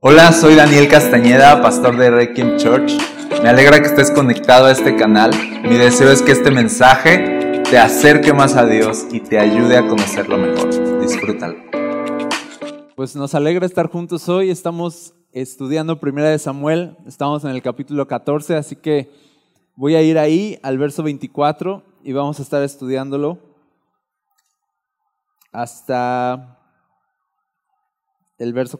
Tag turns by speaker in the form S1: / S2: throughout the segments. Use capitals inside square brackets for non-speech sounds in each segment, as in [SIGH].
S1: Hola, soy Daniel Castañeda, pastor de Requiem Church. Me alegra que estés conectado a este canal. Mi deseo es que este mensaje te acerque más a Dios y te ayude a conocerlo mejor. Disfrútalo.
S2: Pues nos alegra estar juntos hoy. Estamos estudiando Primera de Samuel. Estamos en el capítulo 14, así que voy a ir ahí al verso 24 y vamos a estar estudiándolo hasta el verso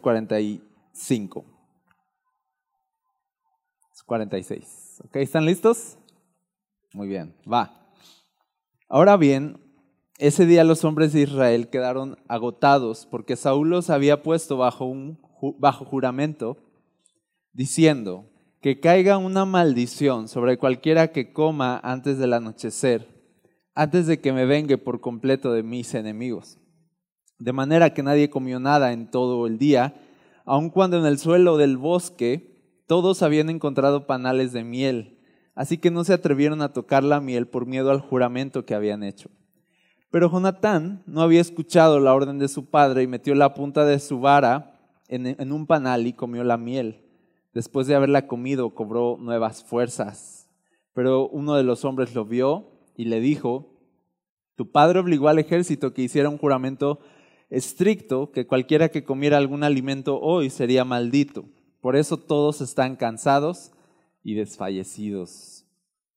S2: 45. 46. ¿Ok? ¿Están listos? Muy bien, va. Ahora bien, ese día los hombres de Israel quedaron agotados porque Saúl los había puesto bajo, un, bajo juramento, diciendo que caiga una maldición sobre cualquiera que coma antes del anochecer, antes de que me vengue por completo de mis enemigos. De manera que nadie comió nada en todo el día, aun cuando en el suelo del bosque todos habían encontrado panales de miel, así que no se atrevieron a tocar la miel por miedo al juramento que habían hecho. Pero Jonatán no había escuchado la orden de su padre y metió la punta de su vara en, un panal y comió la miel. Después de haberla comido, cobró nuevas fuerzas. Pero uno de los hombres lo vio y le dijo, tu padre obligó al ejército que hiciera un juramento estricto que cualquiera que comiera algún alimento hoy sería maldito. Por eso todos están cansados y desfallecidos.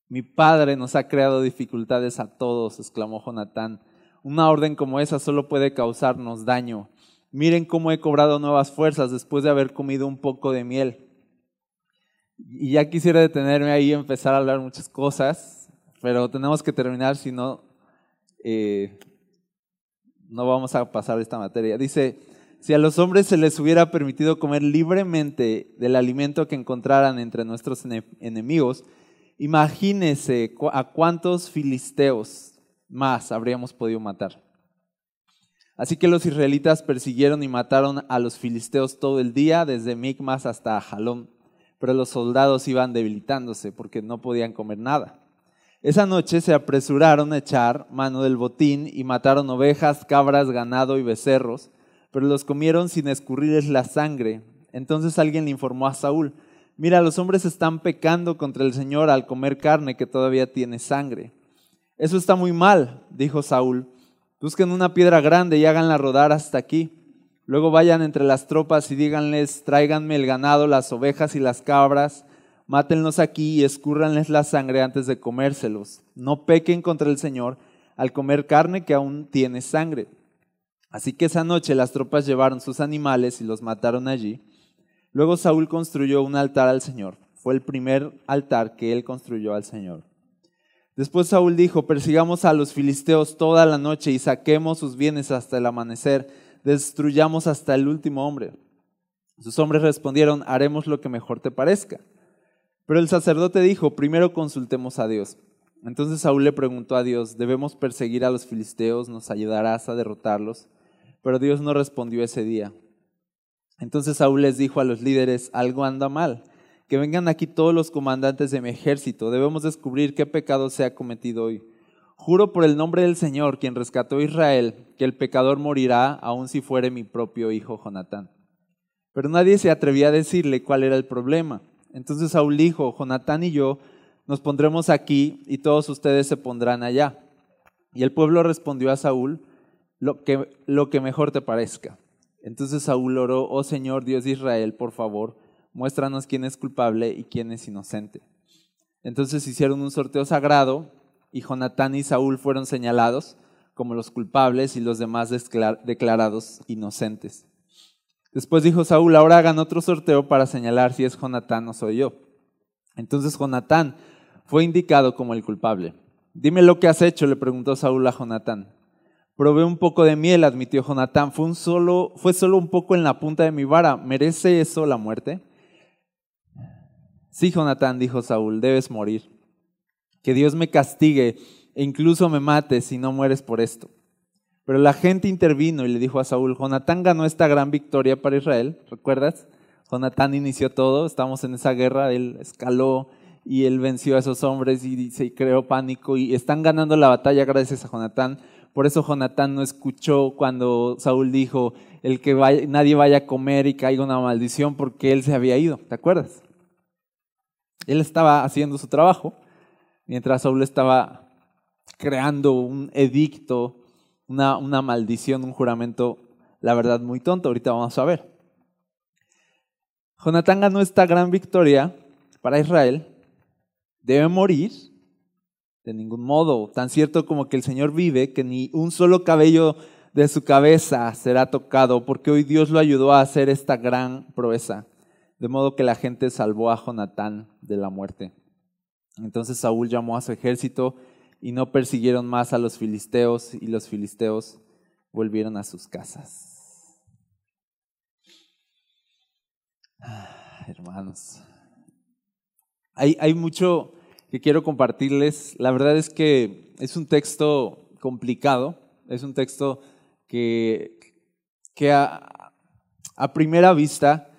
S2: Mi padre nos ha creado dificultades a todos, exclamó Jonatán. Una orden como esa solo puede causarnos daño. Miren cómo he cobrado nuevas fuerzas después de haber comido un poco de miel. Y ya quisiera detenerme ahí y empezar a hablar muchas cosas, pero tenemos que terminar, si no, eh, no vamos a pasar esta materia. Dice, si a los hombres se les hubiera permitido comer libremente del alimento que encontraran entre nuestros enemigos, imagínese a cuántos filisteos más habríamos podido matar. Así que los israelitas persiguieron y mataron a los filisteos todo el día, desde Micmas hasta Jalón, pero los soldados iban debilitándose porque no podían comer nada. Esa noche se apresuraron a echar mano del botín y mataron ovejas, cabras, ganado y becerros, pero los comieron sin escurrirles la sangre. Entonces alguien le informó a Saúl, mira, los hombres están pecando contra el Señor al comer carne que todavía tiene sangre. Eso está muy mal, dijo Saúl. Busquen una piedra grande y háganla rodar hasta aquí. Luego vayan entre las tropas y díganles, tráiganme el ganado, las ovejas y las cabras mátenlos aquí y escúrranles la sangre antes de comérselos. No pequen contra el Señor al comer carne que aún tiene sangre. Así que esa noche las tropas llevaron sus animales y los mataron allí. Luego Saúl construyó un altar al Señor. Fue el primer altar que él construyó al Señor. Después Saúl dijo, persigamos a los filisteos toda la noche y saquemos sus bienes hasta el amanecer, destruyamos hasta el último hombre. Sus hombres respondieron, haremos lo que mejor te parezca. Pero el sacerdote dijo, primero consultemos a Dios. Entonces Saúl le preguntó a Dios, ¿debemos perseguir a los filisteos? ¿Nos ayudarás a derrotarlos? Pero Dios no respondió ese día. Entonces Saúl les dijo a los líderes, algo anda mal. Que vengan aquí todos los comandantes de mi ejército. Debemos descubrir qué pecado se ha cometido hoy. Juro por el nombre del Señor, quien rescató a Israel, que el pecador morirá, aun si fuere mi propio hijo Jonatán. Pero nadie se atrevía a decirle cuál era el problema. Entonces Saúl dijo, Jonatán y yo nos pondremos aquí y todos ustedes se pondrán allá. Y el pueblo respondió a Saúl, lo que, lo que mejor te parezca. Entonces Saúl oró, oh Señor Dios de Israel, por favor, muéstranos quién es culpable y quién es inocente. Entonces hicieron un sorteo sagrado y Jonatán y Saúl fueron señalados como los culpables y los demás declarados inocentes. Después dijo Saúl, ahora hagan otro sorteo para señalar si es Jonatán o soy yo. Entonces Jonatán fue indicado como el culpable. Dime lo que has hecho, le preguntó Saúl a Jonatán. Probé un poco de miel, admitió Jonatán. Fue, un solo, fue solo un poco en la punta de mi vara. ¿Merece eso la muerte? Sí, Jonatán, dijo Saúl, debes morir. Que Dios me castigue e incluso me mate si no mueres por esto. Pero la gente intervino y le dijo a Saúl, Jonatán ganó esta gran victoria para Israel, ¿recuerdas? Jonatán inició todo, estamos en esa guerra, él escaló y él venció a esos hombres y se creó pánico y están ganando la batalla gracias a Jonatán. Por eso Jonatán no escuchó cuando Saúl dijo, el que nadie vaya a comer y caiga una maldición porque él se había ido, ¿te acuerdas? Él estaba haciendo su trabajo mientras Saúl estaba creando un edicto, una, maldición, un juramento, la verdad, muy tonto. Ahorita vamos a ver. Jonatán ganó esta gran victoria para Israel. Debe morir de ningún modo, tan cierto como que el Señor vive, que ni un solo cabello de su cabeza será tocado, porque hoy Dios lo ayudó a hacer esta gran proeza, de modo que la gente salvó a Jonatán de la muerte. Entonces Saúl llamó a su ejército y no persiguieron más a los filisteos, y los filisteos volvieron a sus casas. Ah, hermanos, hay, hay mucho que quiero compartirles. La verdad es que es un texto complicado, es un texto que, que a, primera vista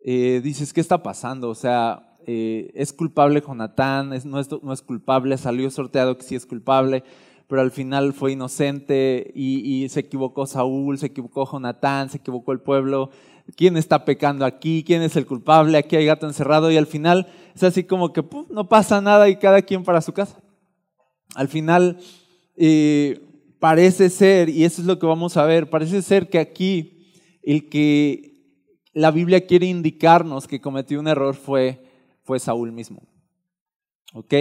S2: eh, dices, ¿qué está pasando? O sea, eh, es culpable Jonatán, no, es, culpable, salió sorteado que sí es culpable, pero al final fue inocente y, y se equivocó Saúl, se equivocó Jonatán, se equivocó el pueblo. ¿Quién está pecando aquí? ¿Quién es el culpable? Aquí hay gato encerrado y al final es así como que no pasa nada y cada quien para su casa. Al final eh, parece ser, y eso es lo que vamos a ver, parece ser que aquí el que la Biblia quiere indicarnos que cometió un error fue, fue Saúl mismo. ¿Ok?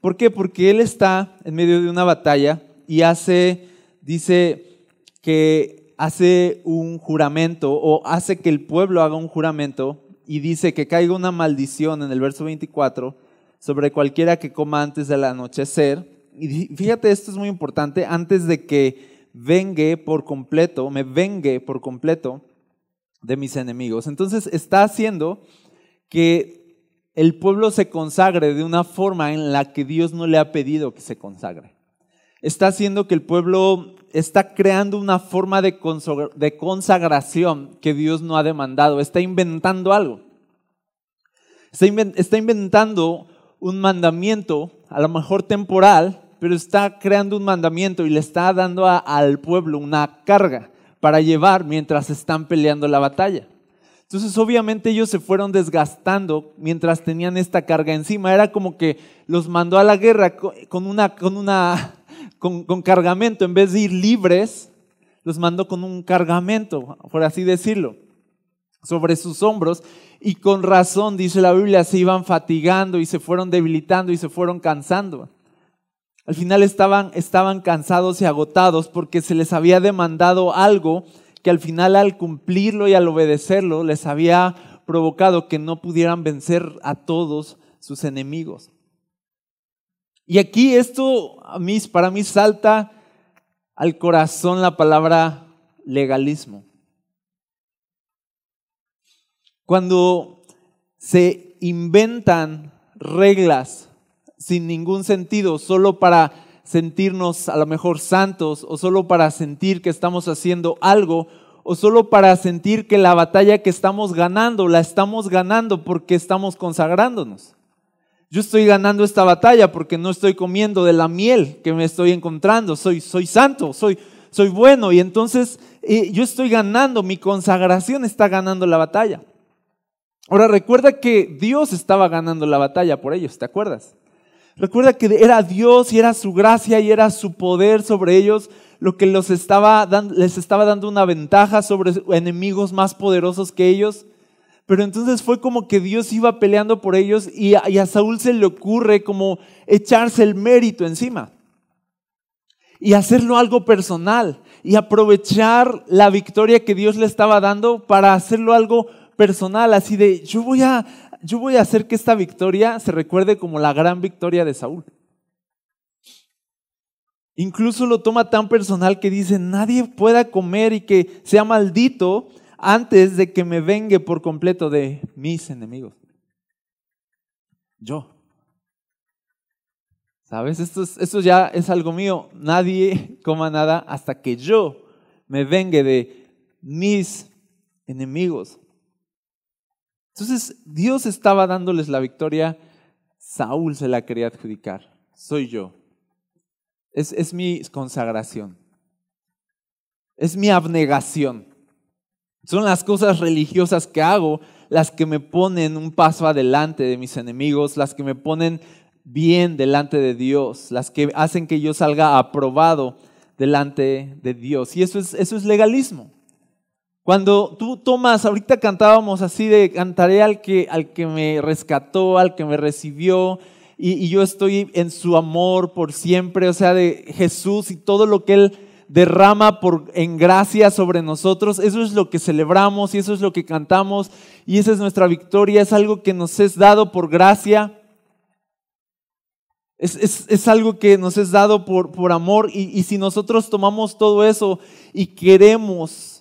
S2: ¿Por qué? Porque él está en medio de una batalla y hace, dice que hace un juramento o hace que el pueblo haga un juramento y dice que caiga una maldición en el verso 24 sobre cualquiera que coma antes del anochecer. Y fíjate, esto es muy importante, antes de que vengue por completo, me vengue por completo de mis enemigos. Entonces está haciendo que el pueblo se consagre de una forma en la que Dios no le ha pedido que se consagre. Está haciendo que el pueblo está creando una forma de consagración que Dios no ha demandado, está inventando algo. Está inventando un mandamiento, a lo mejor temporal, pero está creando un mandamiento y le está dando al pueblo una carga para llevar mientras están peleando la batalla. Entonces obviamente ellos se fueron desgastando mientras tenían esta carga encima. Era como que los mandó a la guerra con, una, con, una, [LAUGHS] con, cargamento. En vez de ir libres, los mandó con un cargamento, por así decirlo, sobre sus hombros. Y con razón, dice la Biblia, se iban fatigando y se fueron debilitando y se fueron cansando. Al final estaban, estaban cansados y agotados porque se les había demandado algo que al final al cumplirlo y al obedecerlo les había provocado que no pudieran vencer a todos sus enemigos. Y aquí esto para mí salta al corazón la palabra legalismo. Cuando se inventan reglas sin ningún sentido, solo para sentirnos a lo mejor santos o solo para sentir que estamos haciendo algo o solo para sentir que la batalla que estamos ganando la estamos ganando porque estamos consagrándonos. Yo estoy ganando esta batalla porque no estoy comiendo de la miel que me estoy encontrando, soy, soy santo, soy, soy bueno y entonces eh, yo estoy ganando, mi consagración está ganando la batalla. Ahora recuerda que Dios estaba ganando la batalla por ellos, ¿te acuerdas? Recuerda que era Dios y era su gracia y era su poder sobre ellos lo que les estaba dando una ventaja sobre enemigos más poderosos que ellos. Pero entonces fue como que Dios iba peleando por ellos y a, y a Saúl se le ocurre como echarse el mérito encima y hacerlo algo personal y aprovechar la victoria que Dios le estaba dando para hacerlo algo personal, así de yo voy a yo voy a hacer que esta victoria se recuerde como la gran victoria de Saúl. Incluso lo toma tan personal que dice, nadie pueda comer y que sea maldito antes de que me vengue por completo de mis enemigos. Yo. ¿Sabes? Esto, esto ya es algo mío. Nadie coma nada hasta que yo me vengue de mis enemigos. Entonces Dios estaba dándoles la victoria, Saúl se la quería adjudicar, soy yo. Es, es mi consagración, es mi abnegación, Son las cosas religiosas que hago las que me ponen un paso adelante de mis enemigos, las que me ponen bien delante de Dios, las que hacen que yo salga aprobado delante de Dios. Y eso es, eso es legalismo. Cuando tú tomas, ahorita cantábamos así de cantaré al que, al que me rescató, al que me recibió, y, yo estoy en su amor por siempre, o sea, de Jesús y todo lo que Él derrama por, en gracia sobre nosotros. Eso es lo que celebramos y eso es lo que cantamos y esa es nuestra victoria. Es algo que nos es dado por gracia. Es, algo que nos es dado por, por amor y, y si nosotros tomamos todo eso y queremos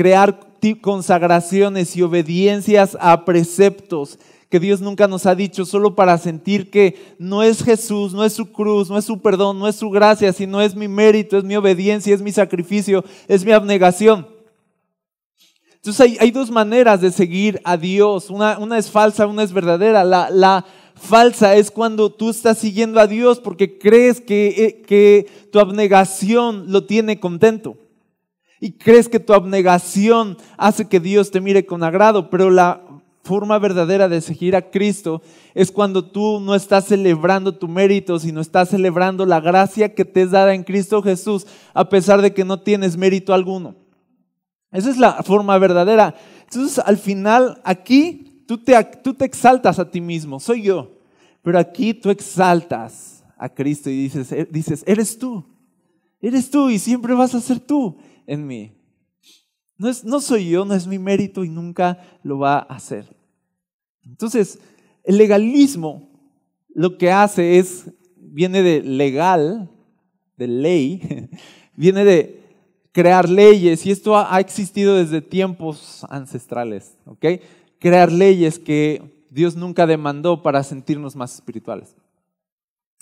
S2: crear consagraciones y obediencias a preceptos que Dios nunca nos ha dicho solo para sentir que no es Jesús, no es su cruz, no es su perdón, no es su gracia, sino es mi mérito, es mi obediencia, es mi sacrificio, es mi abnegación. Entonces hay, dos maneras de seguir a Dios. Una, una es falsa, una es verdadera. La, la, falsa es cuando tú estás siguiendo a Dios porque crees que, eh, que tu abnegación lo tiene contento. Y crees que tu abnegación hace que Dios te mire con agrado, pero la forma verdadera de seguir a Cristo es cuando tú no estás celebrando tu mérito, sino estás celebrando la gracia que te es dada en Cristo Jesús, a pesar de que no tienes mérito alguno. Esa es la forma verdadera. Entonces, al final, aquí tú te, exaltas a ti mismo, soy yo, pero aquí tú exaltas a Cristo y dices, eh, dices, eres tú, eres tú y siempre vas a ser tú en mí. No, es, no soy yo, no es mi mérito y nunca lo va a hacer. Entonces, el legalismo lo que hace es, viene de legal, de ley, [LAUGHS] viene de crear leyes y esto ha, existido desde tiempos ancestrales, ¿ok? Crear leyes que Dios nunca demandó para sentirnos más espirituales.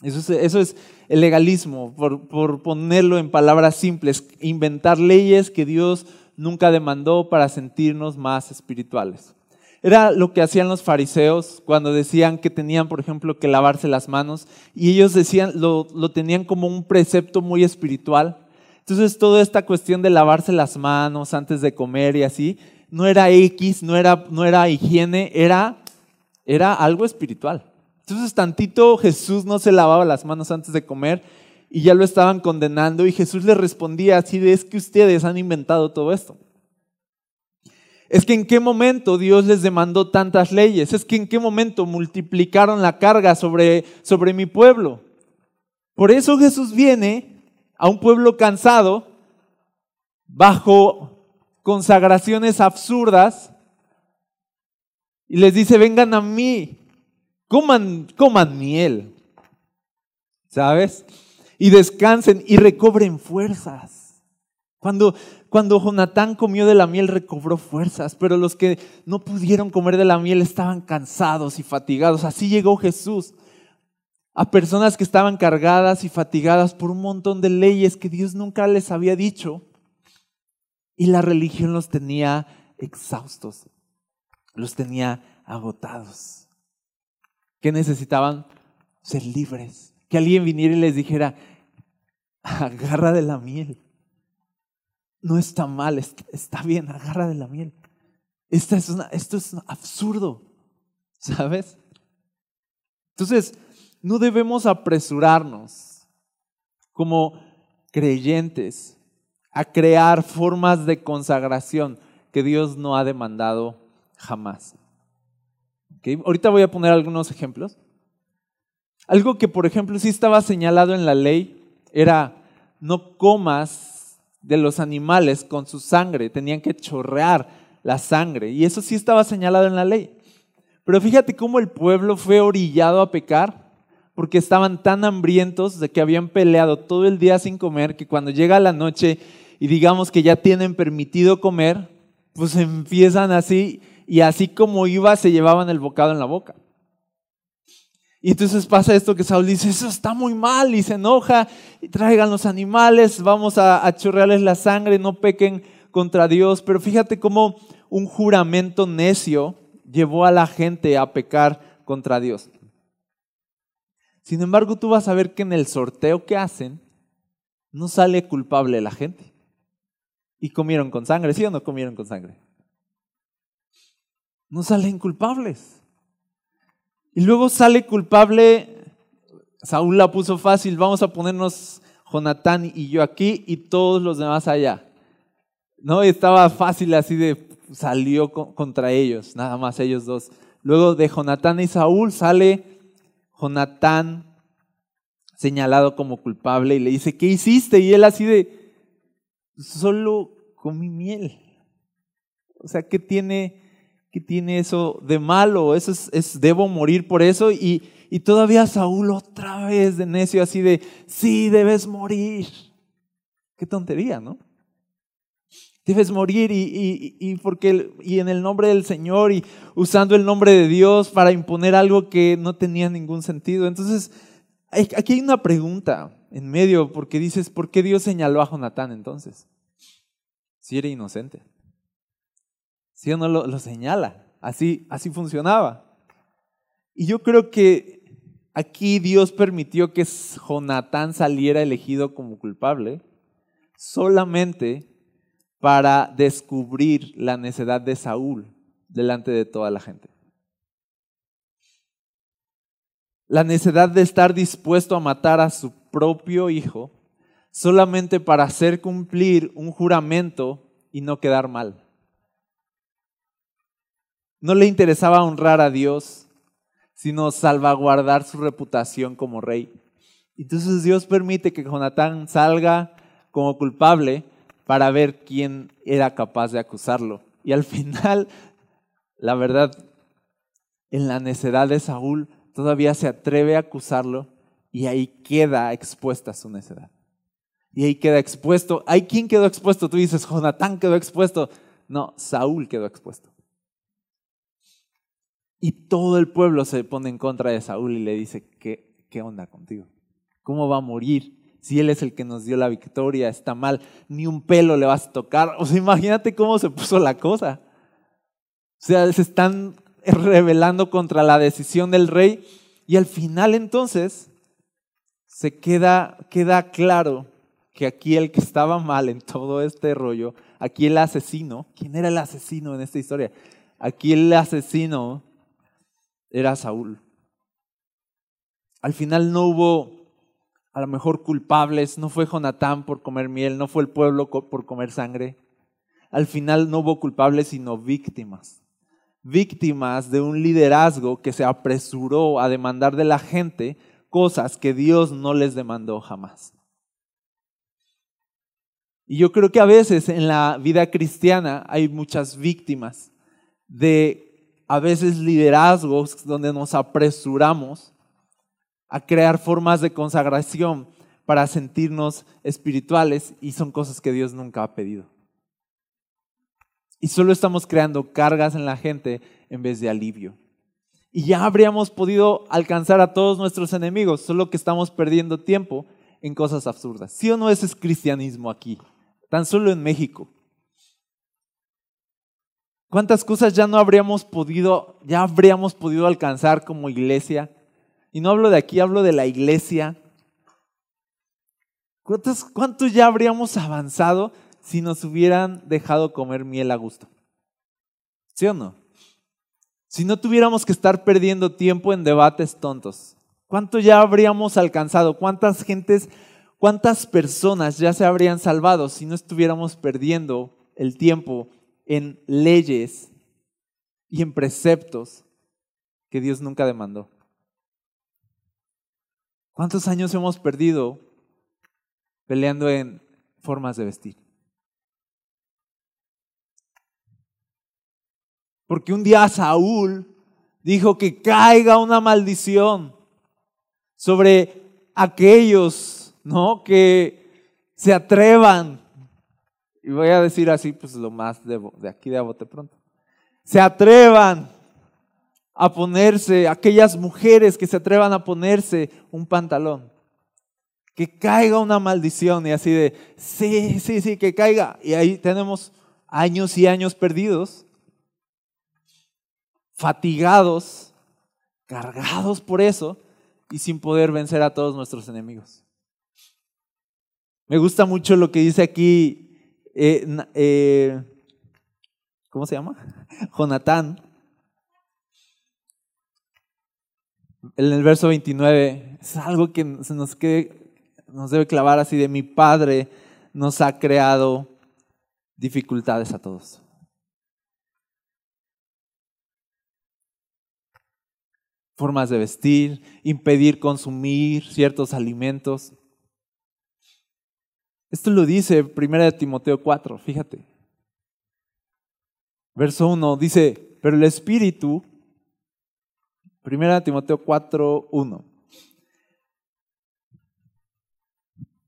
S2: Eso es, eso es el legalismo, por, por, ponerlo en palabras simples, inventar leyes que Dios nunca demandó para sentirnos más espirituales. Era lo que hacían los fariseos cuando decían que tenían, por ejemplo, que lavarse las manos y ellos decían, lo, lo tenían como un precepto muy espiritual. Entonces, toda esta cuestión de lavarse las manos antes de comer y así, no era X, no era, no era higiene, era, era algo espiritual. Entonces, tantito Jesús no se lavaba las manos antes de comer y ya lo estaban condenando y Jesús les respondía así es que ustedes han inventado todo esto. Es que en qué momento Dios les demandó tantas leyes, es que en qué momento multiplicaron la carga sobre, sobre mi pueblo. Por eso Jesús viene a un pueblo cansado, bajo consagraciones absurdas, y les dice, vengan a mí, coman, coman miel. ¿Sabes? y descansen y recobren fuerzas. Cuando, cuando Jonatán comió de la miel recobró fuerzas, pero los que no pudieron comer de la miel estaban cansados y fatigados. Así llegó Jesús a personas que estaban cargadas y fatigadas por un montón de leyes que Dios nunca les había dicho. Y la religión los tenía exhaustos, los tenía agotados. Que necesitaban? Ser libres que alguien viniera y les dijera, agarra de la miel. No está mal, está bien, agarra de la miel. Esto es, esto es absurdo, ¿sabes? Entonces, no debemos apresurarnos como creyentes a crear formas de consagración que Dios no ha demandado jamás. Ahorita voy a poner algunos ejemplos. Algo que, por ejemplo, sí estaba señalado en la ley era no comas de los animales con su sangre, tenían que chorrear la sangre. Y eso sí estaba señalado en la ley. Pero fíjate cómo el pueblo fue orillado a pecar porque estaban tan hambrientos de que habían peleado todo el día sin comer que cuando llega la noche y digamos que ya tienen permitido comer, pues empiezan así y así como iba se llevaban el bocado en la boca. Y entonces pasa esto que Saúl dice, eso está muy mal y se enoja, y traigan los animales, vamos a, a chorrearles la sangre, no pequen contra Dios. Pero fíjate cómo un juramento necio llevó a la gente a pecar contra Dios. Sin embargo, tú vas a ver que en el sorteo que hacen, no sale culpable la gente. Y comieron con sangre, ¿sí o no comieron con sangre? No salen culpables. Y luego sale culpable, Saúl la puso fácil, vamos a ponernos Jonatán y yo aquí y todos los demás allá. No, estaba fácil así de salió contra ellos, nada más ellos dos. Luego de Jonatán y Saúl sale Jonatán señalado como culpable y le dice, ¿qué hiciste? Y él así de, solo comí miel. O sea, ¿qué tiene, tiene eso de malo? Eso es, debo morir por eso. Y, y todavía Saúl otra vez de necio así de, sí, debes morir. Qué tontería, ¿no? Debes morir y, y, porque, y en el nombre del Señor y usando el nombre de Dios para imponer algo que no tenía ningún sentido. Entonces, aquí hay una pregunta en medio, porque dices, ¿por qué Dios señaló a Jonatán entonces? Si era inocente. Si o no lo, lo señala. Así, así funcionaba. Y yo creo que aquí Dios permitió que Jonatán saliera elegido como culpable solamente para descubrir la necedad de Saúl delante de toda la gente. La necedad de estar dispuesto a matar a su propio hijo solamente para hacer cumplir un juramento y no quedar mal. No le interesaba honrar a Dios, sino salvaguardar su reputación como rey. Entonces Dios permite que Jonatán salga como culpable para ver quién era capaz de acusarlo. Y al [LAUGHS] final, la verdad, en la necedad de Saúl, todavía se atreve a acusarlo y ahí queda expuesta su necedad. Y ahí queda expuesto. ¿Hay quién quedó expuesto? Tú dices, Jonatán quedó expuesto. No, Saúl quedó expuesto. Y todo el pueblo se pone en contra de Saúl y le dice, ¿qué, qué onda contigo? ¿Cómo va a morir? Si Él es el que nos dio la victoria, está mal, ni un pelo le vas a tocar. O sea, imagínate cómo se puso la cosa. O sea, se están rebelando contra la decisión del rey y al final entonces se queda, queda claro que aquí el que estaba mal en todo este rollo, aquí el asesino, ¿quién era el asesino en esta historia? Aquí el asesino era Saúl. Al final no hubo a lo mejor culpables, no fue Jonatán por comer miel, no fue el pueblo por comer sangre. Al final no hubo culpables, sino víctimas. Víctimas de un liderazgo que se apresuró a demandar de la gente cosas que Dios no les demandó jamás. Y yo creo que a veces en la vida cristiana hay muchas víctimas de a veces liderazgos donde nos apresuramos a crear formas de consagración para sentirnos espirituales y son cosas que Dios nunca ha pedido. Y solo estamos creando cargas en la gente en vez de alivio. Y ya habríamos podido alcanzar a todos nuestros enemigos, solo que estamos perdiendo tiempo en cosas absurdas. ¿Sí o no ese es cristianismo aquí? Tan solo en México. ¿Cuántas cosas ya no habríamos podido, ya habríamos podido alcanzar como iglesia y no hablo de aquí, hablo de la iglesia. ¿Cuántos, ¿Cuántos ya habríamos avanzado si nos hubieran dejado comer miel a gusto? ¿Sí o no? Si no tuviéramos que estar perdiendo tiempo en debates tontos. ¿Cuánto ya habríamos alcanzado? ¿Cuántas gentes, cuántas personas ya se habrían salvado si no estuviéramos perdiendo el tiempo en leyes y en preceptos que Dios nunca demandó? ¿Cuántos años hemos perdido peleando en formas de vestir? Porque un día Saúl dijo que caiga una maldición sobre aquellos, ¿no? Que se atrevan. Y voy a decir así, pues lo más de, aquí de a bote pronto. Se atrevan a ponerse, aquellas mujeres que se atrevan a ponerse un pantalón. Que caiga una maldición y así de, sí, sí, sí, que caiga. Y ahí tenemos años y años perdidos, fatigados, cargados por eso y sin poder vencer a todos nuestros enemigos. Me gusta mucho lo que dice aquí, eh, eh, ¿Cómo se llama? [LAUGHS] Jonatán. En el verso 29 es algo que se nos debe clavar así de mi Padre nos ha creado dificultades a todos. formas de vestir, impedir consumir ciertos alimentos. Esto lo dice 1 Timoteo 4, fíjate. Verso 1 dice, pero el Espíritu, 1 Timoteo 4, 1.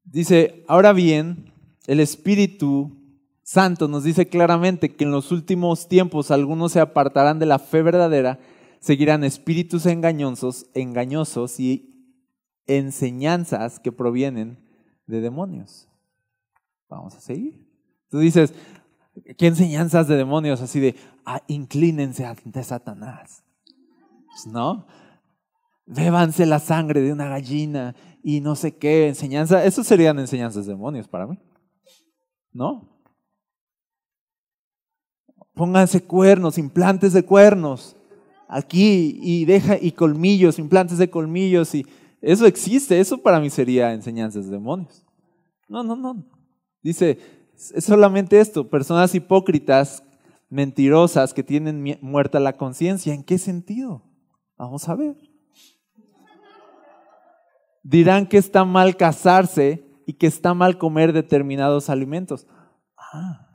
S2: Dice, ahora bien, el Espíritu Santo nos dice claramente que en los últimos tiempos algunos se apartarán de la fe verdadera, seguirán espíritus engañosos, engañosos y enseñanzas que provienen de demonios. Vamos a seguir. Tú dices, ¿qué enseñanzas de demonios? Así de, ah, inclínense ante Satanás. Pues no. Bébanse la sangre de una gallina y no sé qué, enseñanza. Eso serían enseñanzas de demonios para mí. ¿No? Pónganse cuernos, implantes de cuernos aquí y deja y colmillos, implantes de colmillos y eso existe, eso para mí sería enseñanzas de demonios. No, no, no. Dice, es solamente esto, personas hipócritas, mentirosas, que tienen muerta la conciencia. ¿En qué sentido? Vamos a ver. Dirán que está mal casarse y que está mal comer determinados alimentos. Ah,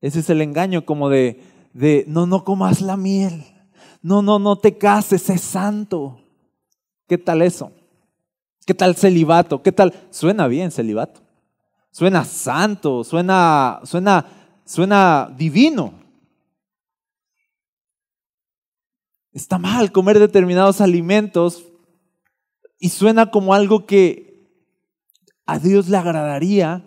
S2: ese es el engaño como de, de no, no comas la miel. No, no, no te cases, es santo. ¿Qué tal eso? ¿Qué tal celibato? ¿Qué tal? Suena bien celibato. Suena santo, suena, suena, suena divino. Está mal comer determinados alimentos y suena como algo que a Dios le agradaría,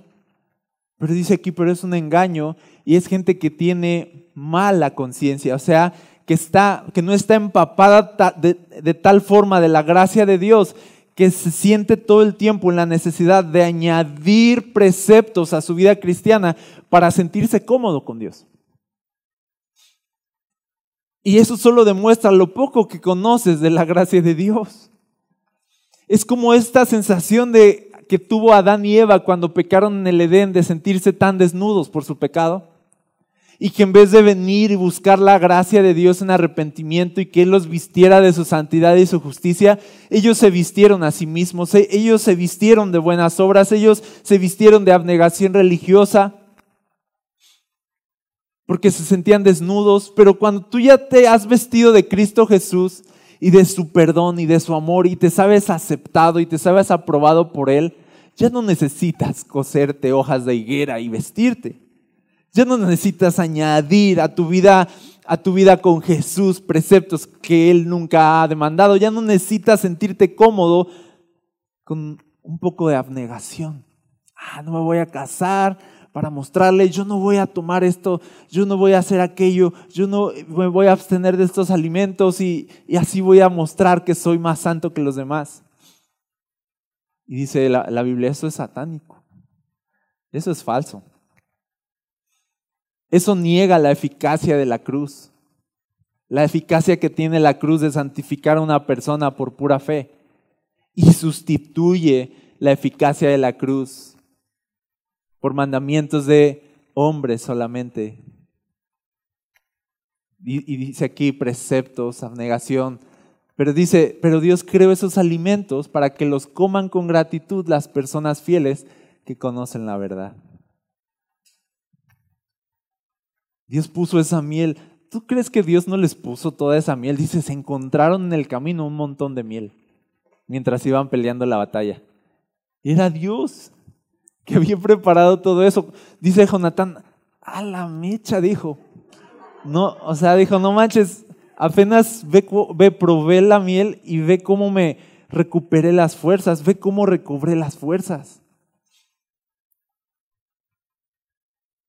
S2: pero dice aquí, pero es un engaño y es gente que tiene mala conciencia, o sea, que, está, que no está empapada de, de tal forma de la gracia de Dios que se siente todo el tiempo en la necesidad de añadir preceptos a su vida cristiana para sentirse cómodo con Dios. Y eso solo demuestra lo poco que conoces de la gracia de Dios. Es como esta sensación de que tuvo Adán y Eva cuando pecaron en el Edén de sentirse tan desnudos por su pecado y que en vez de venir y buscar la gracia de Dios en arrepentimiento y que Él los vistiera de su santidad y su justicia, ellos se vistieron a sí mismos, e-, ellos se vistieron de buenas obras, ellos se vistieron de abnegación religiosa, porque se sentían desnudos, pero cuando tú ya te has vestido de Cristo Jesús y de su perdón y de su amor y te sabes aceptado y te sabes aprobado por Él, ya no necesitas coserte hojas de higuera y vestirte. Ya no necesitas añadir a tu vida a tu vida con Jesús preceptos que Él nunca ha demandado. Ya no necesitas sentirte cómodo con un poco de abnegación. Ah, no me voy a casar para mostrarle, yo no voy a tomar esto, yo no voy a hacer aquello, yo no me voy a abstener de estos alimentos y, así voy a mostrar que soy más santo que los demás. Y dice la Biblia, eso es satánico. Eso es falso. Eso niega la eficacia de la cruz, la eficacia que tiene la cruz de santificar a una persona por pura fe y sustituye la eficacia de la cruz por mandamientos de hombres solamente. Y, dice aquí preceptos, abnegación. Pero dice, pero Dios creó esos alimentos para que los coman con gratitud las personas fieles que conocen la verdad. Dios puso esa miel. ¿Tú crees que Dios no les puso toda esa miel? Dice, se encontraron en el camino un montón de miel mientras iban peleando la batalla. Era Dios que había preparado todo eso. Dice Jonatán, a la mecha, dijo. No, o sea, dijo, no manches, apenas ve, ve, probé la miel y ve cómo me recuperé las fuerzas, ve cómo recobré las fuerzas.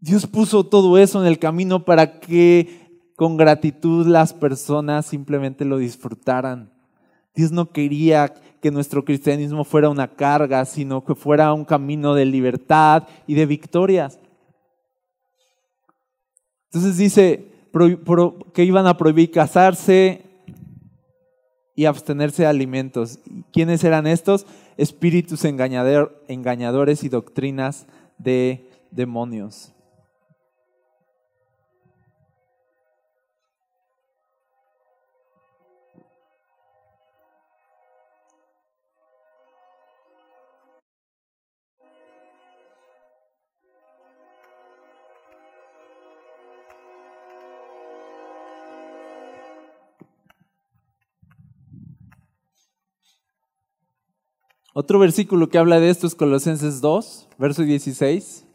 S2: Dios puso todo eso en el camino para que con gratitud las personas simplemente lo disfrutaran. Dios no quería que nuestro cristianismo fuera una carga, sino que fuera un camino de libertad y de victorias. Entonces dice que iban a prohibir casarse, y abstenerse de alimentos. ¿Quiénes eran estos? Espíritus engañadores y doctrinas de demonios. Otro versículo que habla de esto es Colosenses 2, verso 16.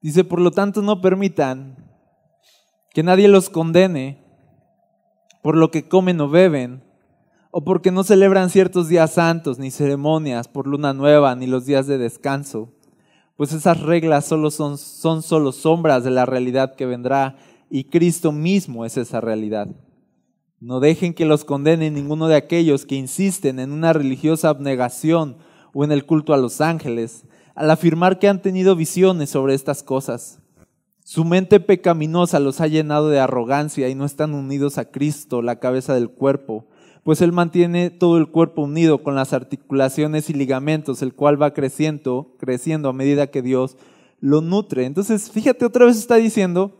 S2: Dice, por lo tanto no permitan que nadie los condene por lo que comen o beben, o porque no celebran ciertos días santos, ni ceremonias por luna nueva, ni los días de descanso, pues esas reglas solo son, son solo sombras de la realidad que vendrá, y Cristo mismo es esa realidad. No dejen que los condene ninguno de aquellos que insisten en una religiosa abnegación o en el culto a los ángeles, al afirmar que han tenido visiones sobre estas cosas. Su mente pecaminosa los ha llenado de arrogancia y no están unidos a Cristo, la cabeza del cuerpo, pues Él mantiene todo el cuerpo unido con las articulaciones y ligamentos, el cual va creciendo, creciendo a medida que Dios lo nutre. Entonces, fíjate, otra vez está diciendo,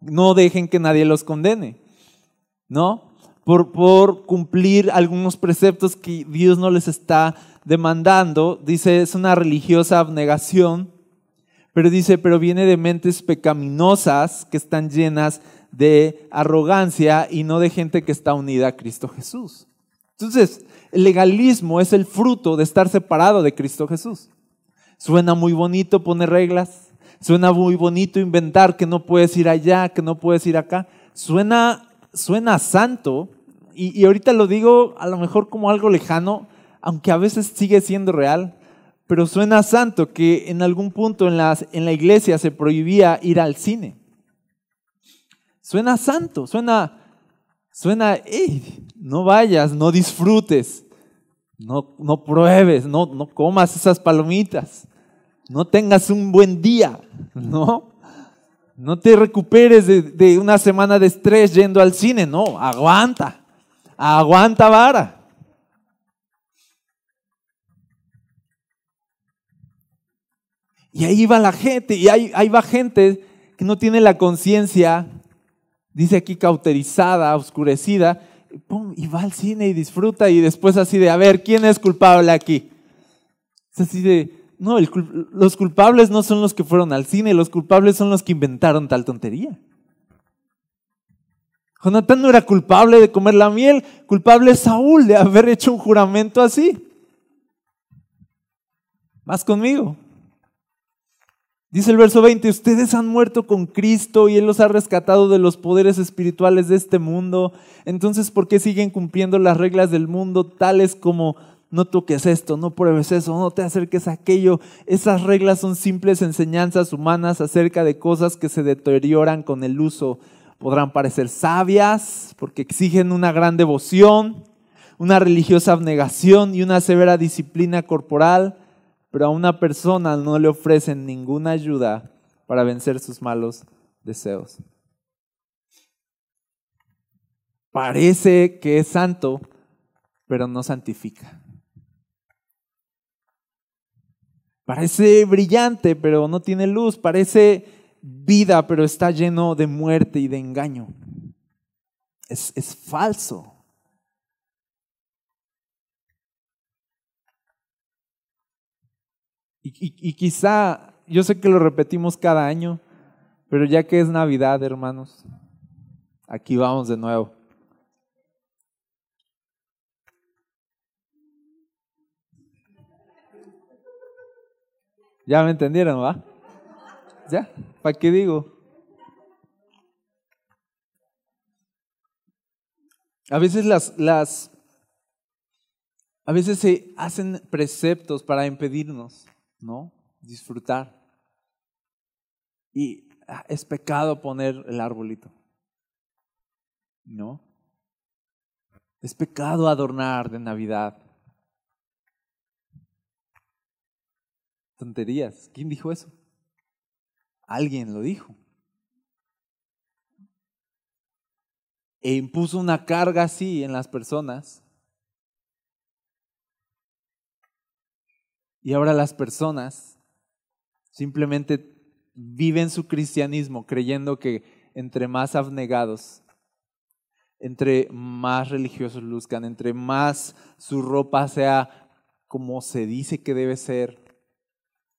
S2: no dejen que nadie los condene. ¿No? Por, por cumplir algunos preceptos que Dios no les está demandando. Dice, es una religiosa abnegación, pero dice, pero viene de mentes pecaminosas que están llenas de arrogancia y no de gente que está unida a Cristo Jesús. Entonces, el legalismo es el fruto de estar separado de Cristo Jesús. Suena muy bonito poner reglas, suena muy bonito inventar que no puedes ir allá, que no puedes ir acá. Suena suena santo, y, ahorita lo digo a lo mejor como algo lejano, aunque a veces sigue siendo real, pero suena santo que en algún punto en, en la iglesia se prohibía ir al cine. Suena santo, suena, suena, no vayas, no disfrutes, no, no pruebes, no, no comas esas palomitas, no tengas un buen día, ¿no? No te recuperes de, una semana de estrés yendo al cine, no, aguanta, aguanta vara. Y ahí va la gente, y ahí, ahí va gente que no tiene la conciencia, dice aquí cauterizada, oscurecida, y va al cine y disfruta y después así de, a ver, ¿quién es culpable aquí? Es así de, no, los culpables no son los que fueron al cine, los culpables son los que inventaron tal tontería. Jonatán no era culpable de comer la miel, culpable es Saúl de haber hecho un juramento así. Vas conmigo. Dice el verso 20, ustedes han muerto con Cristo y Él los ha rescatado de los poderes espirituales de este mundo. Entonces, ¿por qué siguen cumpliendo las reglas del mundo tales como no toques esto, no pruebes eso, no te acerques a aquello. Esas reglas son simples enseñanzas humanas acerca de cosas que se deterioran con el uso. Podrán parecer sabias porque exigen una gran devoción, una religiosa abnegación y una severa disciplina corporal, pero a una persona no le ofrecen ninguna ayuda para vencer sus malos deseos. Parece que es santo, pero no santifica. Parece brillante, pero no tiene luz. Parece vida, pero está lleno de muerte y de engaño. Es, falso. y, quizá, yo sé que lo repetimos cada año, pero ya que es Navidad, hermanos, aquí vamos de nuevo. ¿Ya me entendieron, va? ¿Ya? ¿Para qué digo? A veces las, las, a veces se hacen preceptos para impedirnos, ¿no? Disfrutar. Y ah, es pecado poner el arbolito, ¿no? Es pecado adornar de Navidad. Tonterías. ¿Quién dijo eso? Alguien lo dijo. e impuso una carga así en las personas. Y ahora las personas simplemente viven su cristianismo creyendo que entre más abnegados, entre más religiosos luzcan, entre más su ropa sea como se dice que debe ser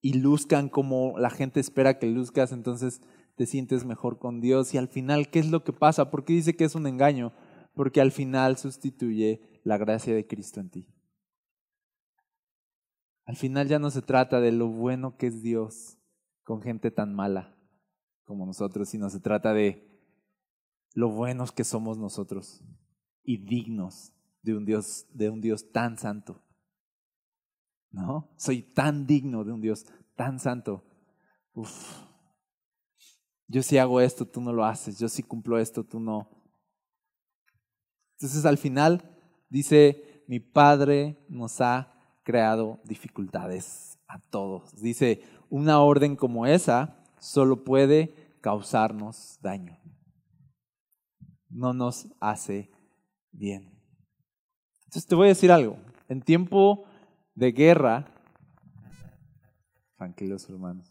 S2: y luzcan como la gente espera que luzcas, entonces te sientes mejor con Dios. Y al final, ¿qué es lo que pasa? ¿Por qué dice que es un engaño? Porque al final sustituye la gracia de Cristo en ti. Al final ya no se trata de lo bueno que es Dios con gente tan mala como nosotros, sino se trata de lo buenos que somos nosotros y dignos de un Dios, de un Dios tan santo. ¿No? Soy tan digno de un Dios tan santo. Uf. Yo sí hago esto, tú no lo haces. Yo sí cumplo esto, tú no. Entonces al final dice, mi Padre nos ha creado dificultades a todos. Dice, una orden como esa solo puede causarnos daño. No nos hace bien. Entonces te voy a decir algo. En tiempo de guerra, tranquilos hermanos,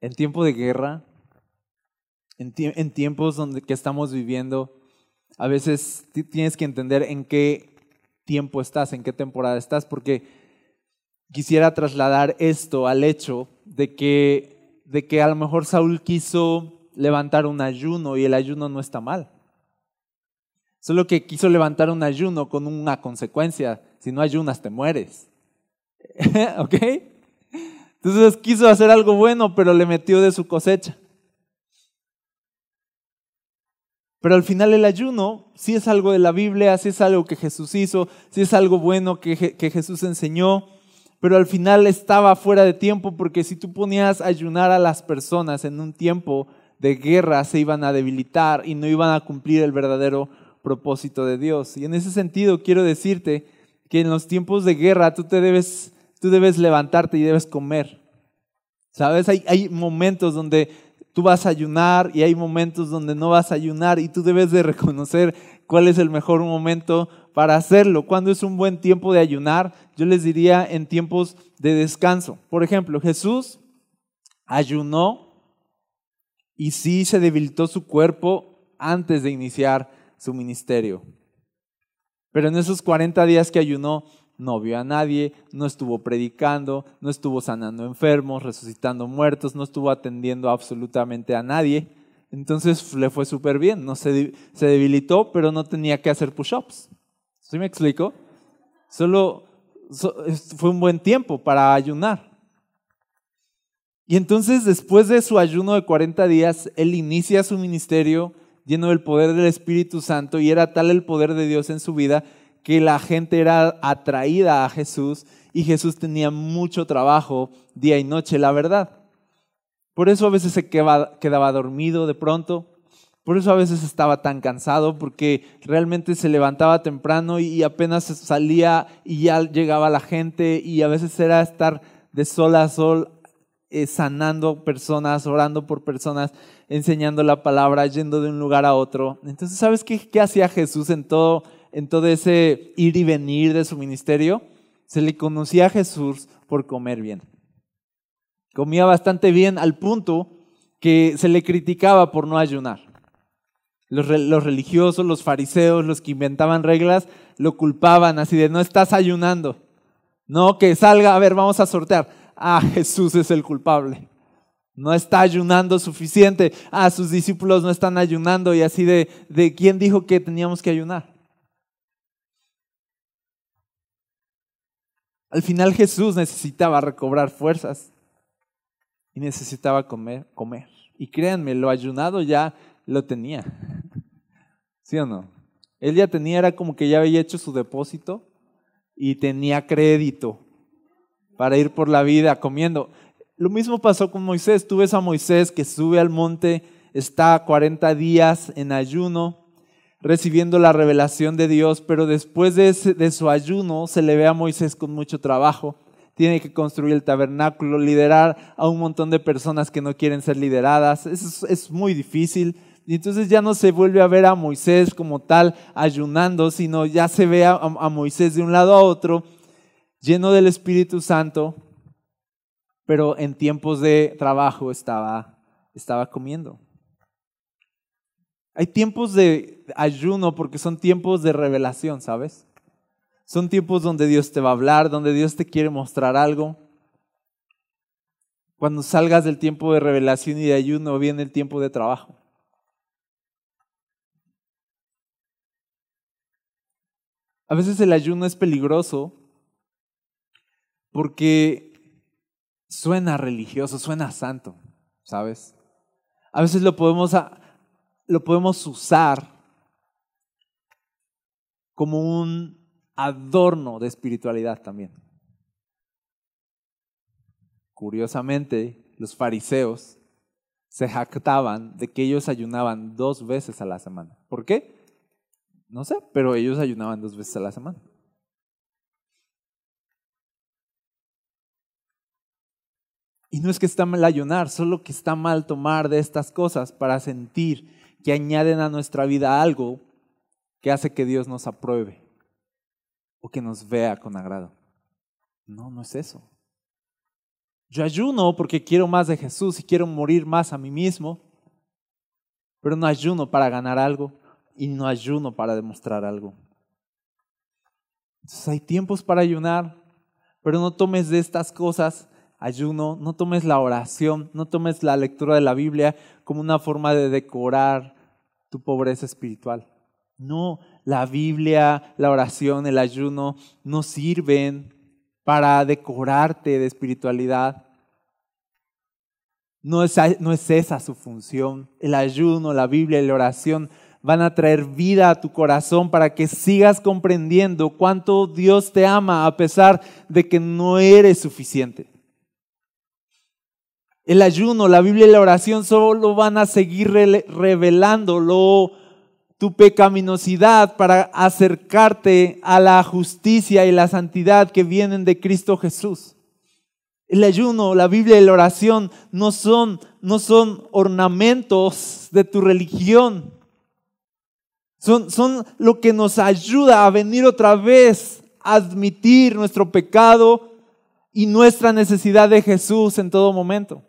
S2: en tiempo de guerra, en, en tiempos donde que estamos viviendo, a veces tienes que entender en qué tiempo estás, en qué temporada estás, porque quisiera trasladar esto al hecho de que, de que a lo mejor Saúl quiso levantar un ayuno y el ayuno no está mal. Solo que quiso levantar un ayuno con una consecuencia. Si no ayunas, te mueres. [LAUGHS] ¿Ok? Entonces quiso hacer algo bueno, pero le metió de su cosecha. Pero al final el ayuno sí es algo de la Biblia, sí es algo que Jesús hizo, sí es algo bueno que, Jesús enseñó, pero al final estaba fuera de tiempo porque si tú ponías ayunar a las personas en un tiempo de guerra se iban a debilitar y no iban a cumplir el verdadero propósito de Dios. Y en ese sentido quiero decirte que en los tiempos de guerra tú te debes, tú debes levantarte y debes comer. ¿Sabes? Hay, momentos donde tú vas a ayunar y hay momentos donde no vas a ayunar y tú debes de reconocer cuál es el mejor momento para hacerlo. ¿Cuándo es un buen tiempo de ayunar? Yo les diría en tiempos de descanso. Por ejemplo, Jesús ayunó y sí se debilitó su cuerpo antes de iniciar su ministerio. Pero en esos 40 días que ayunó, no vio a nadie, no estuvo predicando, no estuvo sanando enfermos, resucitando muertos, no estuvo atendiendo absolutamente a nadie. Entonces le fue súper bien, no se, debilitó, pero no tenía que hacer push-ups. ¿Sí me explico? Solo fue un buen tiempo para ayunar. Y entonces después de su ayuno de 40 días, él inicia su ministerio lleno del poder del Espíritu Santo y era tal el poder de Dios en su vida que la gente era atraída a Jesús y Jesús tenía mucho trabajo día y noche, la verdad. Por eso a veces se quedaba, dormido de pronto, por eso a veces estaba tan cansado, porque realmente se levantaba temprano y apenas salía y ya llegaba la gente y a veces era estar de sol a sol eh, sanando personas, orando por personas, enseñando la palabra, yendo de un lugar a otro. Entonces, ¿sabes qué, qué hacía Jesús en todo en todo ese ir y venir de su ministerio, se le conocía a Jesús por comer bien. Comía bastante bien al punto que se le criticaba por no ayunar. Los, religiosos, los fariseos, los que inventaban reglas, lo culpaban así de no estás ayunando. No, que salga, a ver, vamos a sortear. Ah, Jesús es el culpable. No está ayunando suficiente. Ah, sus discípulos no están ayunando y así de, de quién dijo que teníamos que ayunar. Al final Jesús necesitaba recobrar fuerzas y necesitaba comer, comer. Y créanme, lo ayunado ya lo tenía. [LAUGHS] ¿Sí o no? Él ya tenía, era como que ya había hecho su depósito y tenía crédito para ir por la vida comiendo. Lo mismo pasó con Moisés. Tú ves a Moisés que sube al monte, está 40 días en ayuno, recibiendo la revelación de Dios, pero después de, su ayuno se le ve a Moisés con mucho trabajo. Tiene que construir el tabernáculo, liderar a un montón de personas que no quieren ser lideradas. Es, muy difícil, y entonces ya no se vuelve a ver a Moisés como tal ayunando, sino ya se ve a Moisés de un lado a otro, lleno del Espíritu Santo, pero en tiempos de trabajo estaba, estaba comiendo. Hay tiempos de ayuno porque son tiempos de revelación, ¿sabes? Son tiempos donde Dios te va a hablar, donde Dios te quiere mostrar algo. Cuando salgas del tiempo de revelación y de ayuno, viene el tiempo de trabajo. A veces el ayuno es peligroso porque suena religioso, suena santo, ¿sabes? A veces lo podemos, lo podemos usar como un adorno de espiritualidad también. Curiosamente, los fariseos se jactaban de que ellos ayunaban dos veces a la semana. ¿Por qué? No sé, pero ellos ayunaban dos veces a la semana. Y no es que está mal ayunar, solo que está mal tomar de estas cosas para sentir que añaden a nuestra vida algo que hace que Dios nos apruebe o que nos vea con agrado. No, no es eso. Yo ayuno porque quiero más de Jesús y quiero morir más a mí mismo, pero no ayuno para ganar algo y no ayuno para demostrar algo. Entonces hay tiempos para ayunar, pero no tomes de estas cosas ayuno, no tomes la oración, no tomes la lectura de la Biblia como una forma de decorar tu pobreza espiritual. No, la Biblia, la oración, el ayuno no sirven para decorarte de espiritualidad. No es, no es esa su función. El ayuno, la Biblia y la oración van a traer vida a tu corazón para que sigas comprendiendo cuánto Dios te ama a pesar de que no eres suficiente. El ayuno, la Biblia y la oración solo van a seguir revelando tu pecaminosidad para acercarte a la justicia y la santidad que vienen de Cristo Jesús. El ayuno, la Biblia y la oración no son, no son ornamentos de tu religión. Son, son lo que nos ayuda a venir otra vez a admitir nuestro pecado y nuestra necesidad de Jesús en todo momento.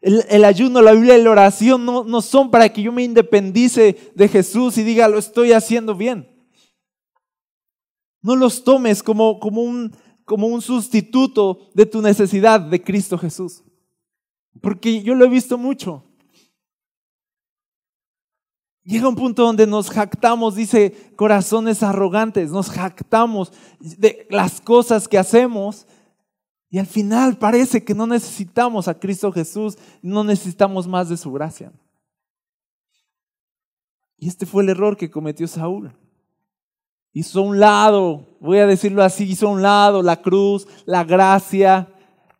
S2: El, ayuno, la Biblia y la oración no, no son para que yo me independice de Jesús y diga lo estoy haciendo bien. No los tomes como, como, un, como un sustituto de tu necesidad de Cristo Jesús. Porque yo lo he visto mucho. Llega un punto donde nos jactamos, dice corazones arrogantes, nos jactamos de las cosas que hacemos y al final parece que no necesitamos a Cristo Jesús, no necesitamos más de su gracia. Y este fue el error que cometió Saúl. Hizo a un lado, voy a decirlo así, hizo a un lado la cruz, la gracia,